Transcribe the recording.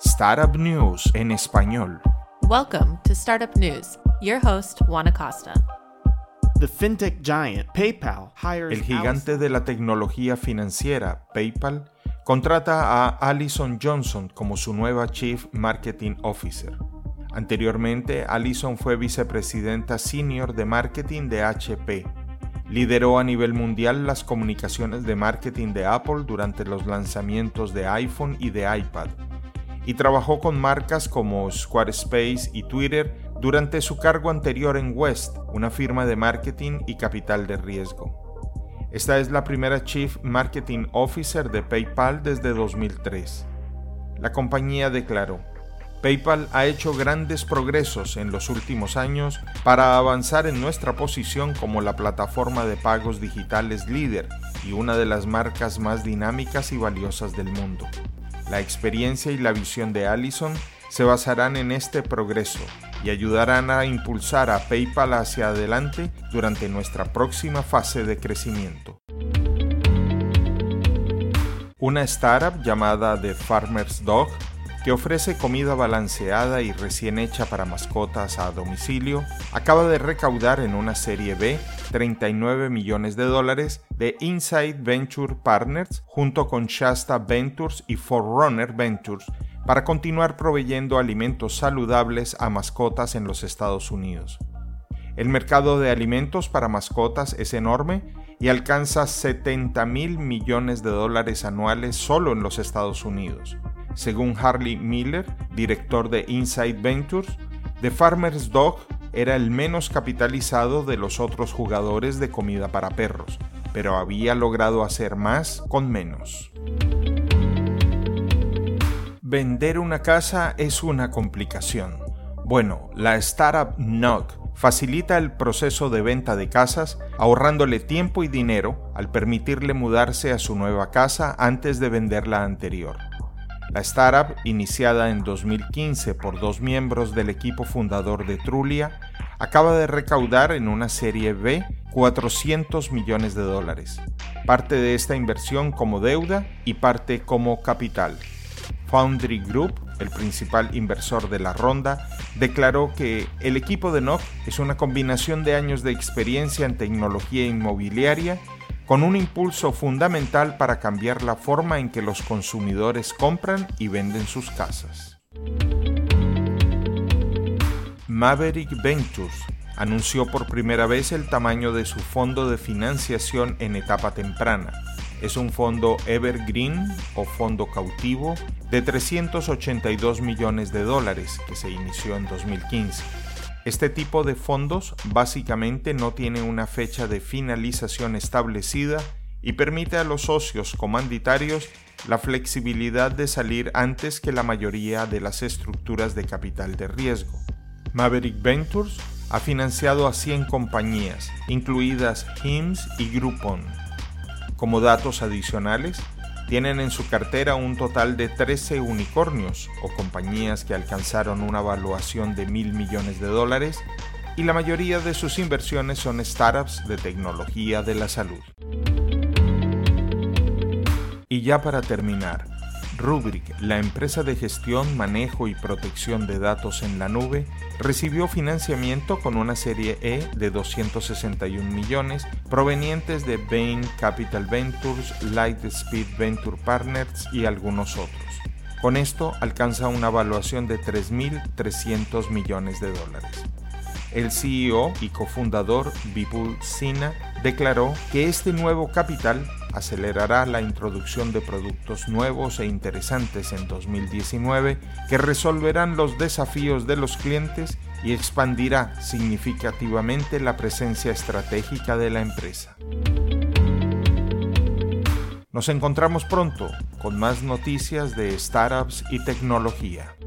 Startup News en español. Welcome to Startup News. Your host, Juan Acosta. The fintech giant PayPal hires El gigante de la tecnología financiera, PayPal, contrata a Alison Johnson como su nueva Chief Marketing Officer. Anteriormente, Alison fue vicepresidenta senior de marketing de HP. Lideró a nivel mundial las comunicaciones de marketing de Apple durante los lanzamientos de iPhone y de iPad y trabajó con marcas como Squarespace y Twitter durante su cargo anterior en West, una firma de marketing y capital de riesgo. Esta es la primera Chief Marketing Officer de PayPal desde 2003. La compañía declaró, PayPal ha hecho grandes progresos en los últimos años para avanzar en nuestra posición como la plataforma de pagos digitales líder y una de las marcas más dinámicas y valiosas del mundo. La experiencia y la visión de Allison se basarán en este progreso y ayudarán a impulsar a PayPal hacia adelante durante nuestra próxima fase de crecimiento. Una startup llamada The Farmer's Dog que ofrece comida balanceada y recién hecha para mascotas a domicilio, acaba de recaudar en una serie B 39 millones de dólares de Inside Venture Partners junto con Shasta Ventures y Forerunner Ventures para continuar proveyendo alimentos saludables a mascotas en los Estados Unidos. El mercado de alimentos para mascotas es enorme y alcanza 70 mil millones de dólares anuales solo en los Estados Unidos. Según Harley Miller, director de Inside Ventures, The Farmer's Dog era el menos capitalizado de los otros jugadores de comida para perros, pero había logrado hacer más con menos. Vender una casa es una complicación. Bueno, la startup Knock facilita el proceso de venta de casas ahorrándole tiempo y dinero al permitirle mudarse a su nueva casa antes de vender la anterior. La startup, iniciada en 2015 por dos miembros del equipo fundador de Trulia, acaba de recaudar en una serie B 400 millones de dólares, parte de esta inversión como deuda y parte como capital. Foundry Group, el principal inversor de la ronda, declaró que el equipo de NOC es una combinación de años de experiencia en tecnología inmobiliaria con un impulso fundamental para cambiar la forma en que los consumidores compran y venden sus casas. Maverick Ventures anunció por primera vez el tamaño de su fondo de financiación en etapa temprana. Es un fondo evergreen o fondo cautivo de 382 millones de dólares que se inició en 2015 este tipo de fondos básicamente no tiene una fecha de finalización establecida y permite a los socios comanditarios la flexibilidad de salir antes que la mayoría de las estructuras de capital de riesgo. Maverick Ventures ha financiado a 100 compañías, incluidas HIMS y Groupon. Como datos adicionales, tienen en su cartera un total de 13 unicornios o compañías que alcanzaron una valuación de mil millones de dólares y la mayoría de sus inversiones son startups de tecnología de la salud. Y ya para terminar, Rubrik, la empresa de gestión, manejo y protección de datos en la nube, recibió financiamiento con una serie E de 261 millones provenientes de Bain Capital Ventures, Lightspeed Venture Partners y algunos otros. Con esto alcanza una valuación de 3.300 millones de dólares. El CEO y cofundador Vipul Sina declaró que este nuevo capital acelerará la introducción de productos nuevos e interesantes en 2019 que resolverán los desafíos de los clientes y expandirá significativamente la presencia estratégica de la empresa. Nos encontramos pronto con más noticias de startups y tecnología.